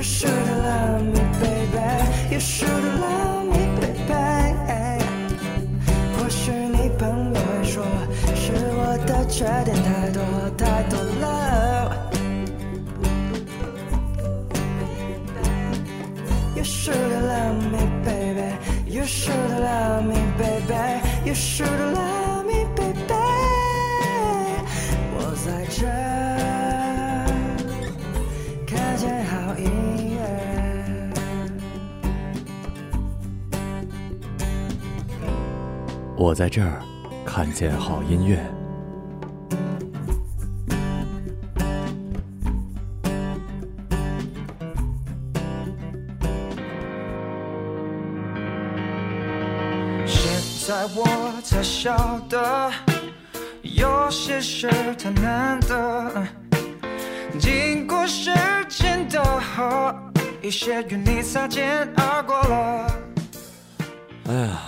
your shirt. 我在这儿看见好音乐。现在我才晓得，有些事太难得。经过时间的河，一些与你擦肩而过了。哎呀，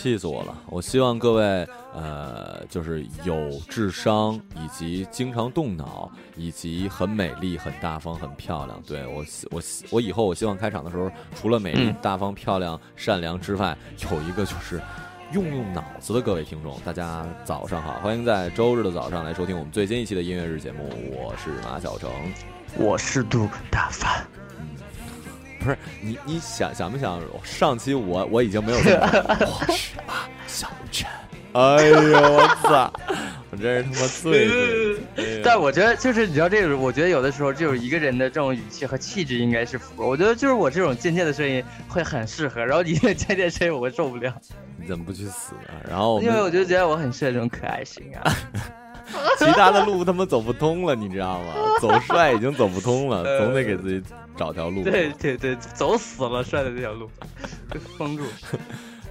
气死我了！我希望各位，呃，就是有智商，以及经常动脑，以及很美丽、很大方、很漂亮。对我希，我希我以后我希望开场的时候，除了美丽、嗯大方、漂亮、善良之外，有一个就是用用脑子的各位听众。大家早上好，欢迎在周日的早上来收听我们最新一期的音乐日节目。我是马小成。我是杜大凡，不是你，你想想不想？上期我我已经没有这么，我是马小晨。哎呦我操！我真是他妈醉了。哎但我觉得就是你知道这个，我觉得有的时候就是一个人的这种语气和气质应该是符合。我觉得就是我这种渐渐的声音会很适合，然后你的 渐渐声音我会受不了，你怎么不去死呢？然后因为我就觉得我很适合这种可爱型啊。其他的路他妈走不通了，你知道吗？走帅已经走不通了，总得给自己找条路。对对对，走死了帅的这条路，被 封住。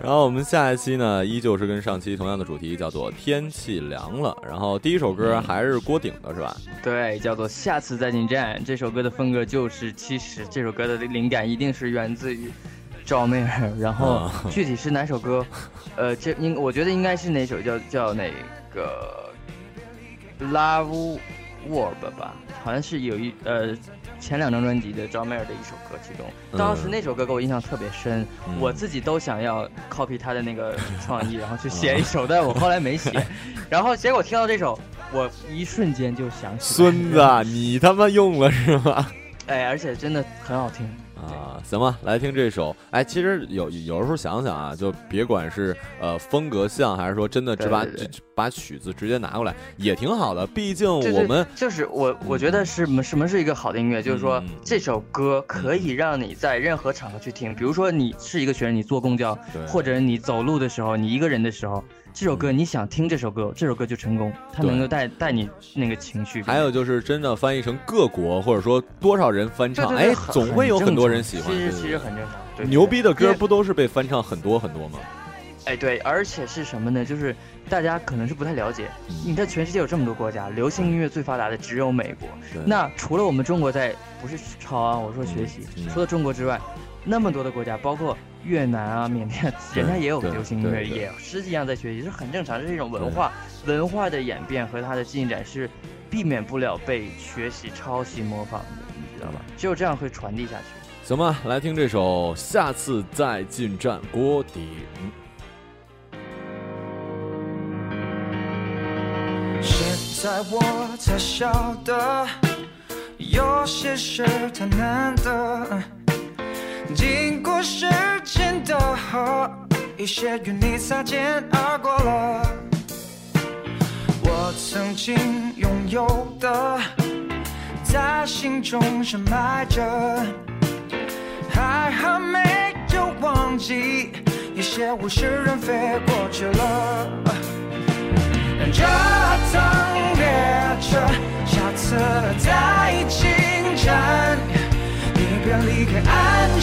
然后我们下一期呢，依旧是跟上期同样的主题，叫做天气凉了。然后第一首歌还是郭顶的是吧？对，叫做下次再进站。这首歌的风格就是，其实这首歌的灵感一定是源自于赵妹儿，然后啊具体是哪首歌，呃，这应我觉得应该是哪首叫叫那个 Love Verb 吧，好像是有一呃前两张专辑的赵妹儿的一首歌，其中。当时那首歌给我印象特别深，嗯。我自己都想要 copy 他的那个创意，然后去写一首，但我后来没写，然后结果听到这首，我一瞬间就想起来孙子，啊你他妈用了是吗？哎，而且真的很好听。啊，行吧，来听这首。哎，其实有有时候想想啊，就别管是呃风格像，还是说真的只把把曲子直接拿过来，也挺好的。毕竟我们就是我，我觉得是什么什么是一个好的音乐，就是说嗯。这首歌可以让你在任何场合去听，比如说你是一个学生，你坐公交，对。或者你走路的时候，你一个人的时候，这首歌嗯你想听这首歌，这首歌就成功，它能够带带你那个情绪。还有就是真的翻译成各国，或者说多少人翻唱，哎，总会有很多人喜欢。其实其实很正常。对牛逼的歌不都是被翻唱很多很多吗？哎，对，而且是什么呢？就是大家可能是不太了解，嗯你看全世界有这么多国家，流行音乐最发达的只有美国。那除了我们中国在不是抄啊，我说学习，除了中国之外，那么多的国家，包括越南啊、缅甸，人家也有流行音乐，也是一样在学习，是很正常，这是一种文化，文化的演变和它的进展是避免不了被学习、抄袭、模仿的，你知道吧？只有这样会传递下去。行吧，来听这首《下次再进站》郭顶。现在我才晓得，有些事太难得。经过时间的河，一些与你擦肩而过了。我曾经拥有的，在心中深埋着，还好没有忘记，一些物是人非过去了。这趟列车下次再进站，你别离开安，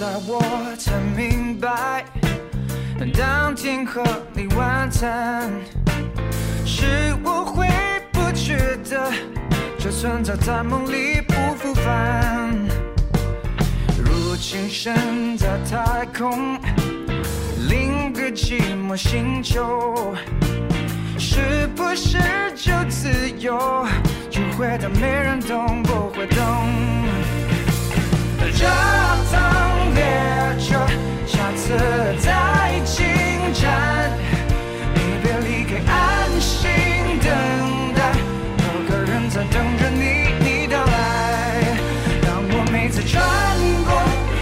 在我才明白，当天和你晚餐，是我回不去的，这存在在梦里不复返。如今身在太空，另个寂寞星球，是不是就自由？就会的没人懂，不会懂。这趟列车下次再进站，你别离开，安心等待，有个人在等着你，你到来。让我每次穿过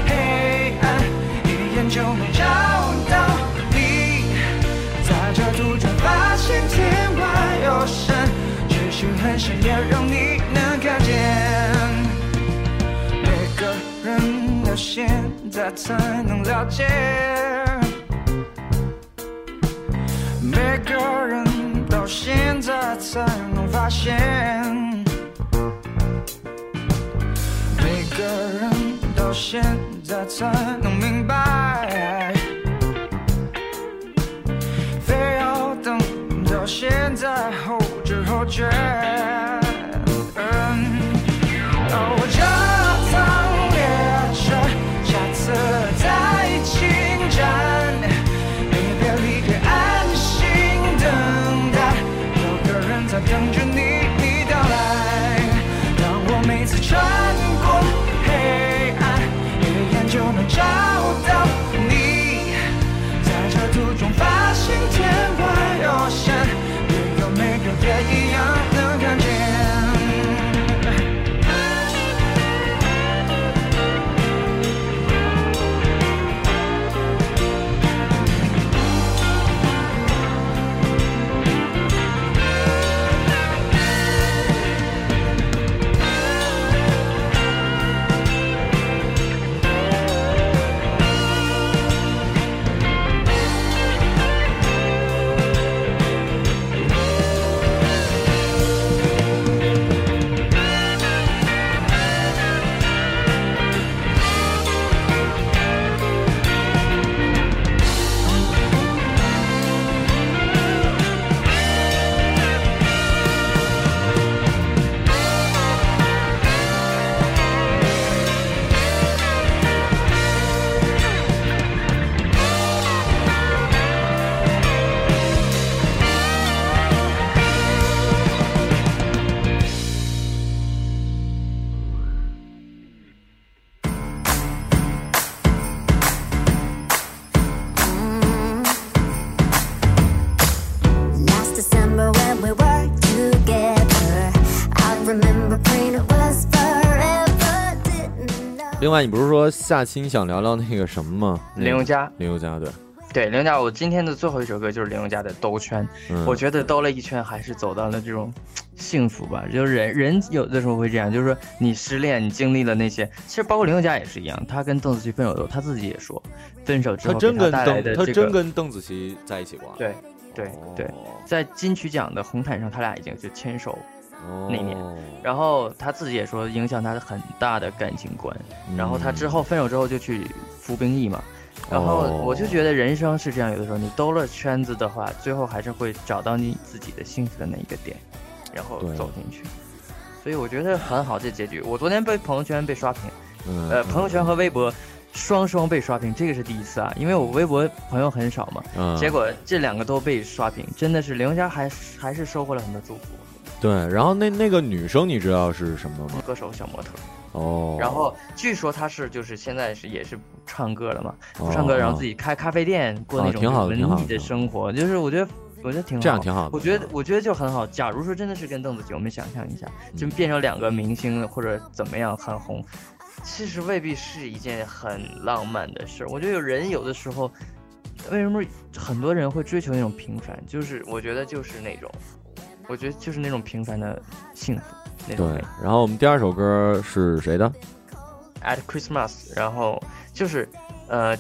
黑暗，一眼就能找到你，在这途中发现天外有山，只是很想念让你现在才能了解，每个人到现在才能发现，每个人到现在才能明白，非要等到现在后知后觉。另外，你不是说下期你想聊聊那个什么吗？林宥嘉，林宥嘉对，对林宥嘉，我今天的最后一首歌就是林宥嘉的《兜圈》。嗯，我觉得兜了一圈，还是走到了这种幸福吧。就是人人有的时候会这样，就是说你失恋，你经历了那些，其实包括林宥嘉也是一样。他跟邓紫棋分手的时候，他自己也说，分手之后给他真跟邓，他真，跟邓紫棋在一起过啊。对对对，哦在金曲奖的红毯上，他俩已经就牵手。哦那年然后他自己也说，影响他很大的感情观。然后他之后分手之后就去服兵役嘛。然后哦我就觉得人生是这样，有的时候你兜了圈子的话，最后还是会找到你自己的幸福的那一个点，然后走进去。所以我觉得很好，这结局。我昨天被朋友圈被刷屏，嗯呃，朋友圈和微博双双被刷屏，这个是第一次啊，因为我微博朋友很少嘛，嗯结果这两个都被刷屏，真的是林宥嘉还还是收获了很多祝福。对，然后那那个女生你知道是什么吗？歌手小模特，哦，然后据说她是就是现在是也是不唱歌了嘛，哦不唱歌，然后自己开咖啡店，过那种文艺的生活，就是我觉得我觉得挺好，这样挺好的。我觉得我觉得就很好。假如说真的是跟邓紫棋，我们想象一下，就嗯变成两个明星或者怎么样很红，其实未必是一件很浪漫的事儿。我觉得有人有的时候，为什么很多人会追求那种平凡？就是我觉得就是那种，我觉得就是那种平凡的幸福那种对。，然后我们第二首歌是谁的？At Christmas，然后就是呃，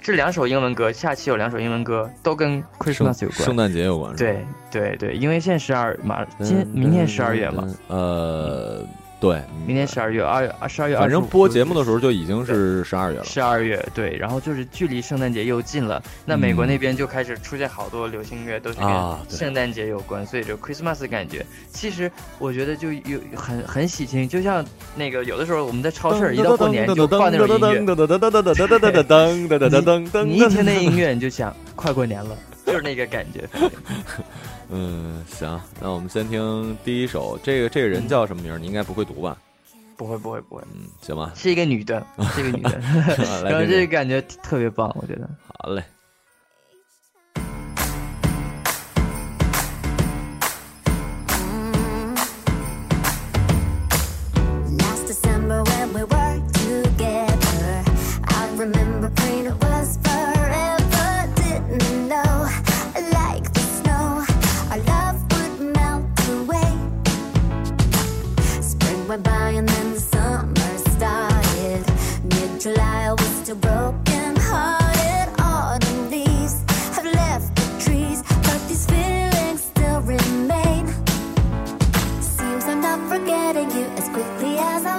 这两首英文歌，下期有两首英文歌都跟 Christmas 有关。圣诞节有关？对对对，因为现在十二嘛，今明天十二月嘛，呃，对，明年十二月二二十二月，反正播节目的时候就已经是十二月了。十二月对，然后就是距离圣诞节又近了，那美国那边就开始出现好多流行音乐都是跟圣诞节有关，所以就 Christmas 的感觉。其实我觉得就有很很喜庆，就像那个有的时候我们在超市一到过年就放那种音乐，你一听那音乐你就想快过年了，就是那个感觉。嗯，行，那我们先听第一首。这个这个人叫什么名？你应该不会读吧？不会，不会，不会。嗯，行吧。是一个女的，是一个女的。然后这个感觉特别棒，我觉得。好嘞。getting you as quickly as I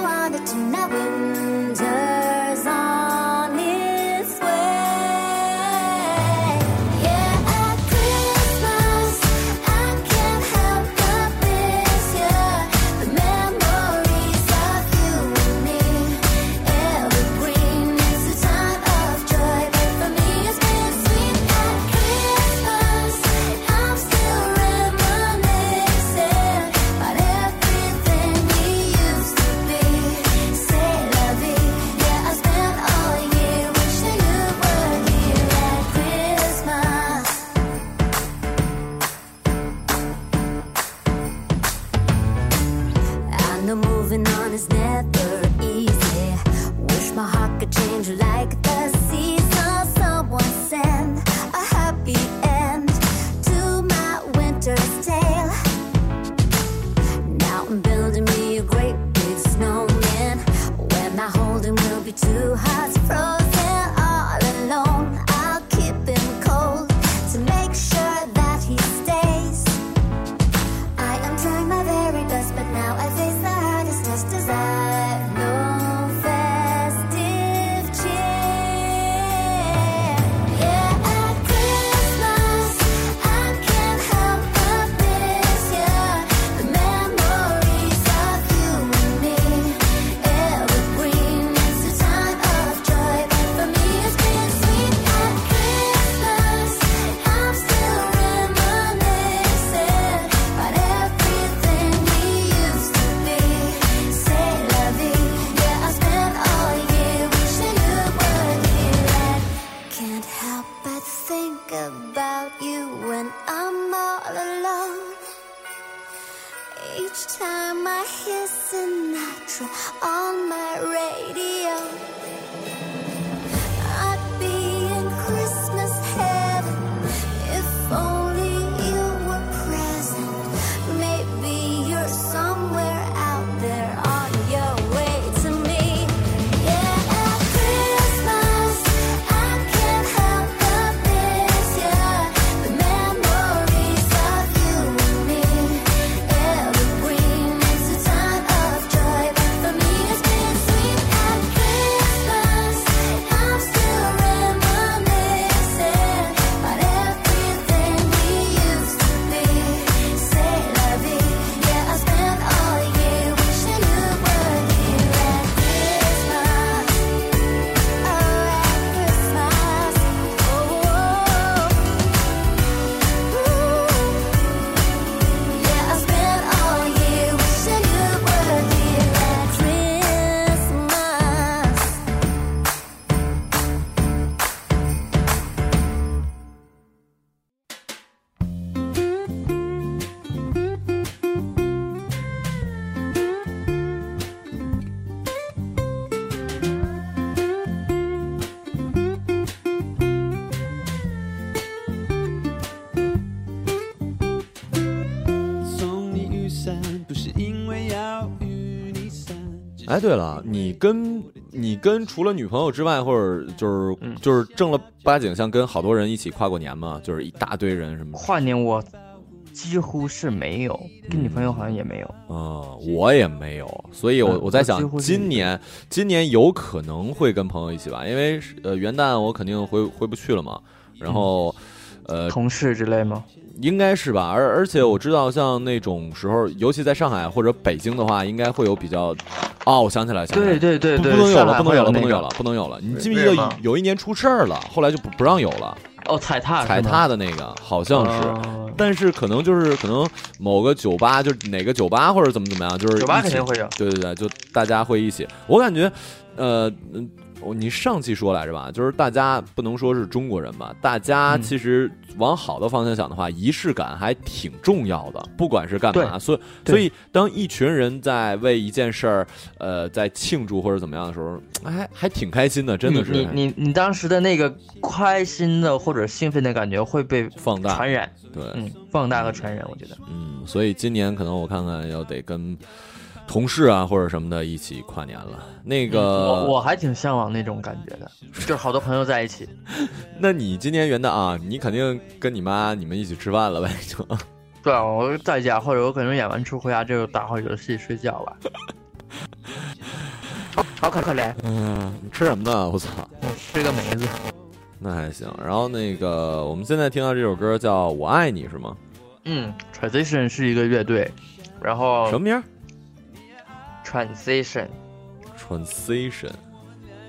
Each time I hear Sinatra on my radio. 哎，对了，你跟你跟除了女朋友之外，或者就是就是正了八经，像跟好多人一起跨过年嘛？就是一大堆人什么？跨年我几乎是没有，跟女朋友好像也没有。嗯，我也没有，所以我嗯我在想，今年今年有可能会跟朋友一起吧，因为呃元旦我肯定回回不去了嘛，然后呃同事之类吗？应该是吧，而而且我知道像那种时候，尤其在上海或者北京的话，应该会有比较，哦，我想起来，想起来对对对对，不不能有了，不能有了，不能有了，不能有了。你记不记得有一年出事儿了，后来就不不让有了，哦，踩踏踩踏的那个好像是。哦但是可能就是可能某个酒吧，就是哪个酒吧或者怎么怎么样，就是酒吧肯定会有。对对对，就大家会一起。我感觉，呃，嗯，我你上期说来着吧，就是大家不能说是中国人吧，大家嗯其实往好的方向想的话，仪式感还挺重要的，不管是干嘛。所以，所以当一群人在为一件事儿，呃，在庆祝或者怎么样的时候，还还挺开心的，真的是你你你你当时的那个开心的或者兴奋的感觉会被放大。传染，对，嗯，放大和传染，我觉得。嗯，所以今年可能我看看要得跟同事啊或者什么的一起跨年了。那个，嗯我我还挺向往那种感觉的，就是好多朋友在一起。那你今年元旦啊，你肯定跟你妈你们一起吃饭了呗？就 对啊，我在家或者我可能演完出回家就打会儿游戏睡觉吧。好可可怜，嗯，你吃什么呢？我操，我吃个梅子。那还行。然后那个，我们现在听到这首歌叫《我爱你》是吗？嗯，Transition 是一个乐队，然后什么名儿 Transition？Transition。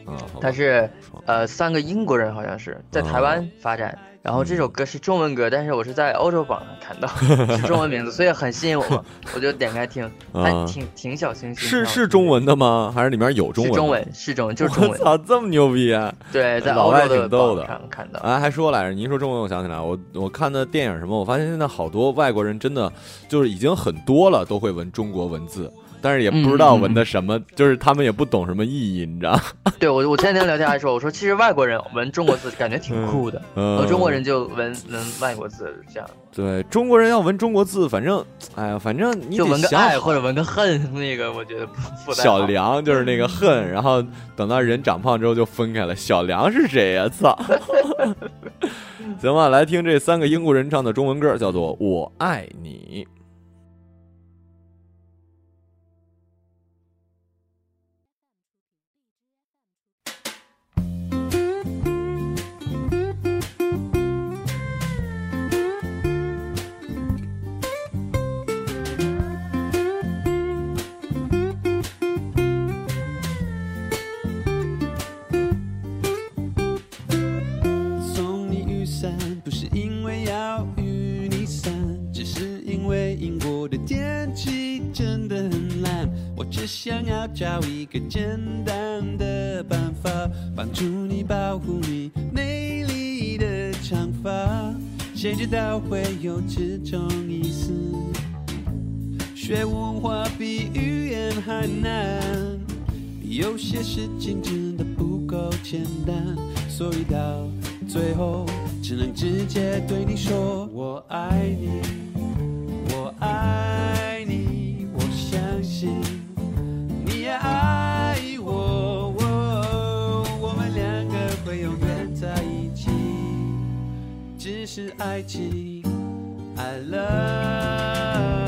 啊，好吧它是呃三个英国人好像是在台湾发展，然后这首歌是中文歌，但是我是在欧洲榜上看到 是中文名字，所以很吸引我，我就点开听，还啊挺挺小清新。是是中文的吗？还是里面有中文？是中。文，是中文，就是中文。我操，这么牛逼啊！对，在老外的榜上看到。啊，还说来着，你一说中文，我想起来，我我看的电影什么，我发现现在好多外国人真的就是已经很多了，都会文中国文字，但是也不知道纹的什么，就是他们也不懂什么意义，你知道？对我，我前两天聊天还说，我说其实外国人纹中国字感觉挺酷的，嗯而中国人就纹纹外国字这样，对中国人要纹中国字，反正哎呀，反正你就得想好闻个爱或者纹个恨，那个我觉得不不小梁就是那个恨，然后等到人长胖之后就分开了。小梁是谁呀、操！行吧，来听这三个英国人唱的中文歌，叫做《我爱你》。找一个简单的办法，帮助你保护你美丽的长发。谁知道会有这种意思？学文化比语言还难。有些事情真的不够简单，所以到最后只能直接对你说我爱你，是爱情，I love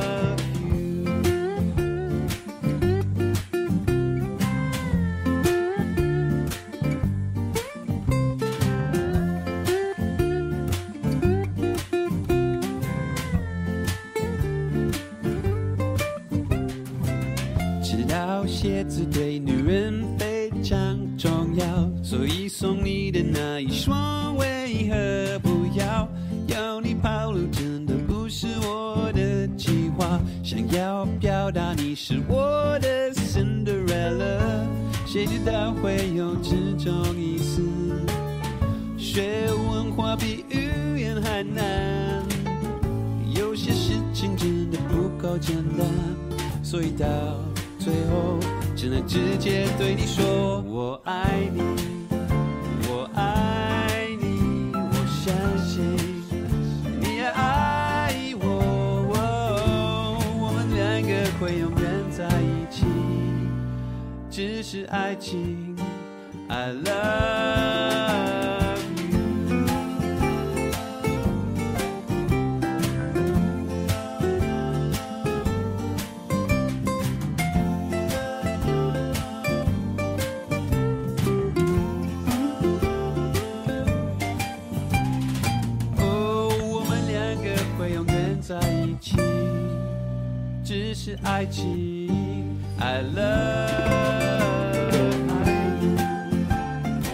简单，所以到最后只能直接对你说我爱你，我爱你，我相信你也爱我，我们两个会永远在一起，只是爱情，I love